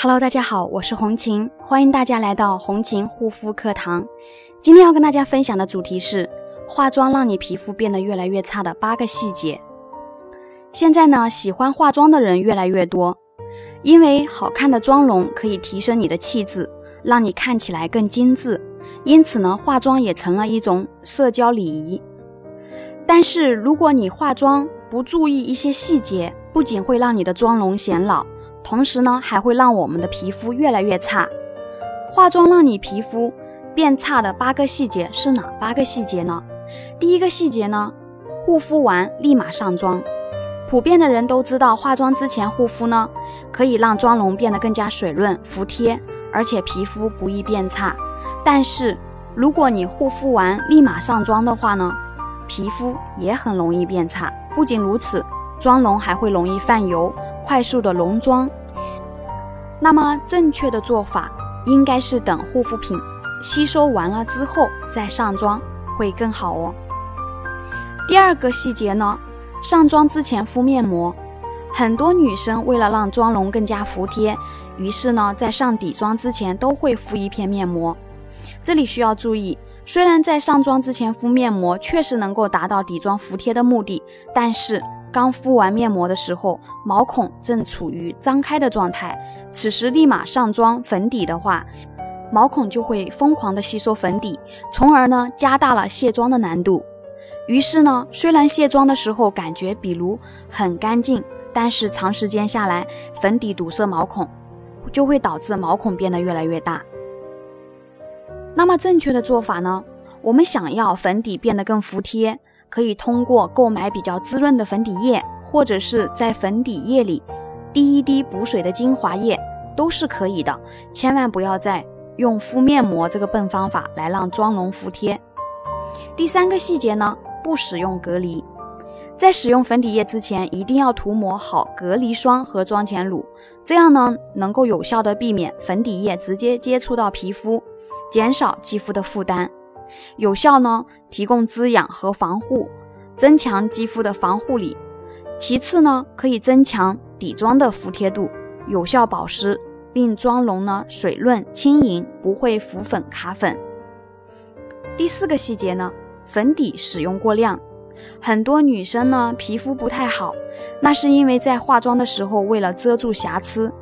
Hello，大家好，我是红琴，欢迎大家来到红琴护肤课堂。今天要跟大家分享的主题是化妆让你皮肤变得越来越差的八个细节。现在呢，喜欢化妆的人越来越多，因为好看的妆容可以提升你的气质，让你看起来更精致。因此呢，化妆也成了一种社交礼仪。但是如果你化妆不注意一些细节，不仅会让你的妆容显老。同时呢，还会让我们的皮肤越来越差。化妆让你皮肤变差的八个细节是哪八个细节呢？第一个细节呢，护肤完立马上妆。普遍的人都知道，化妆之前护肤呢，可以让妆容变得更加水润服帖，而且皮肤不易变差。但是如果你护肤完立马上妆的话呢，皮肤也很容易变差。不仅如此，妆容还会容易泛油。快速的浓妆，那么正确的做法应该是等护肤品吸收完了之后再上妆会更好哦。第二个细节呢，上妆之前敷面膜，很多女生为了让妆容更加服帖，于是呢在上底妆之前都会敷一片面膜。这里需要注意，虽然在上妆之前敷面膜确实能够达到底妆服帖的目的，但是。刚敷完面膜的时候，毛孔正处于张开的状态，此时立马上妆粉底的话，毛孔就会疯狂的吸收粉底，从而呢加大了卸妆的难度。于是呢，虽然卸妆的时候感觉比如很干净，但是长时间下来，粉底堵塞毛孔，就会导致毛孔变得越来越大。那么正确的做法呢？我们想要粉底变得更服帖。可以通过购买比较滋润的粉底液，或者是在粉底液里滴一滴补水的精华液，都是可以的。千万不要再用敷面膜这个笨方法来让妆容服帖。第三个细节呢，不使用隔离。在使用粉底液之前，一定要涂抹好隔离霜和妆前乳，这样呢，能够有效的避免粉底液直接接触到皮肤，减少肌肤的负担。有效呢，提供滋养和防护，增强肌肤的防护力。其次呢，可以增强底妆的服帖度，有效保湿，令妆容呢水润轻盈，不会浮粉卡粉。第四个细节呢，粉底使用过量，很多女生呢皮肤不太好，那是因为在化妆的时候为了遮住瑕疵，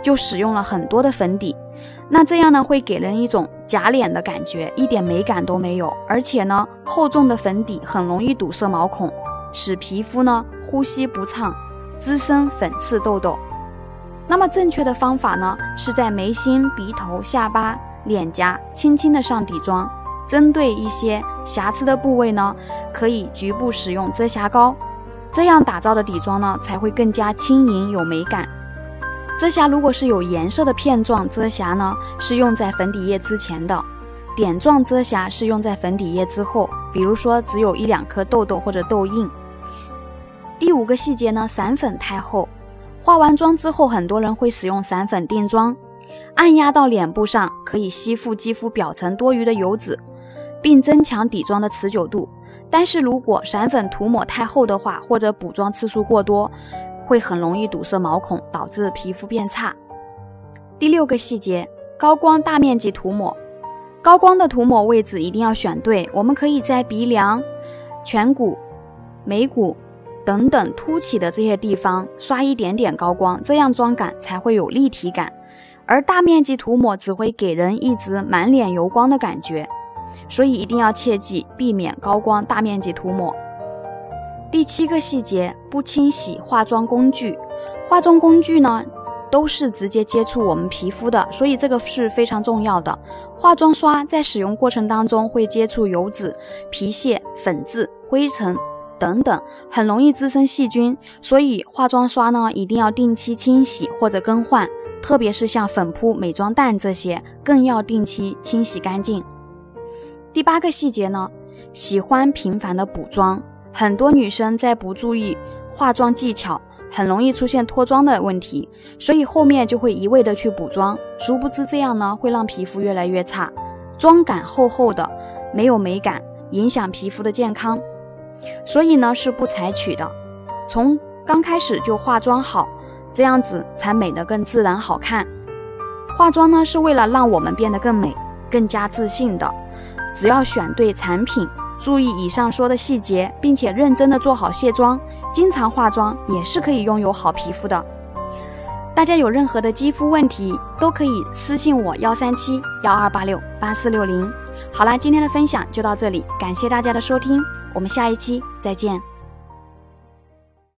就使用了很多的粉底。那这样呢，会给人一种假脸的感觉，一点美感都没有。而且呢，厚重的粉底很容易堵塞毛孔，使皮肤呢呼吸不畅，滋生粉刺痘痘。那么正确的方法呢，是在眉心、鼻头、下巴、脸颊轻轻的上底妆，针对一些瑕疵的部位呢，可以局部使用遮瑕膏，这样打造的底妆呢，才会更加轻盈有美感。遮瑕如果是有颜色的片状遮瑕呢，是用在粉底液之前的；点状遮瑕是用在粉底液之后。比如说只有一两颗痘痘或者痘印。第五个细节呢，散粉太厚。化完妆之后，很多人会使用散粉定妆，按压到脸部上，可以吸附肌肤表层多余的油脂，并增强底妆的持久度。但是如果散粉涂抹太厚的话，或者补妆次数过多，会很容易堵塞毛孔，导致皮肤变差。第六个细节，高光大面积涂抹。高光的涂抹位置一定要选对。我们可以在鼻梁、颧骨、眉骨等等凸起的这些地方刷一点点高光，这样妆感才会有立体感。而大面积涂抹只会给人一直满脸油光的感觉，所以一定要切记避免高光大面积涂抹。第七个细节，不清洗化妆工具。化妆工具呢，都是直接接触我们皮肤的，所以这个是非常重要的。化妆刷在使用过程当中会接触油脂、皮屑、粉质、灰尘等等，很容易滋生细菌，所以化妆刷呢一定要定期清洗或者更换，特别是像粉扑、美妆蛋这些，更要定期清洗干净。第八个细节呢，喜欢频繁的补妆。很多女生在不注意化妆技巧，很容易出现脱妆的问题，所以后面就会一味的去补妆，殊不知这样呢会让皮肤越来越差，妆感厚厚的，没有美感，影响皮肤的健康，所以呢是不采取的。从刚开始就化妆好，这样子才美得更自然好看。化妆呢是为了让我们变得更美、更加自信的。只要选对产品，注意以上说的细节，并且认真的做好卸妆，经常化妆也是可以拥有好皮肤的。大家有任何的肌肤问题，都可以私信我幺三七幺二八六八四六零。好啦，今天的分享就到这里，感谢大家的收听，我们下一期再见。